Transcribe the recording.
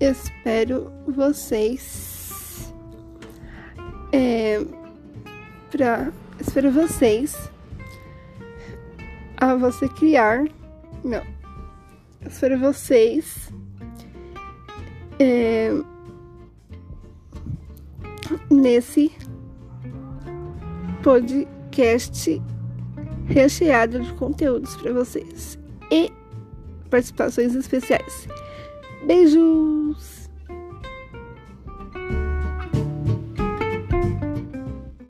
espero vocês é, pra, espero vocês a você criar não espero vocês é, nesse podcast recheado de conteúdos para vocês e participações especiais. beijo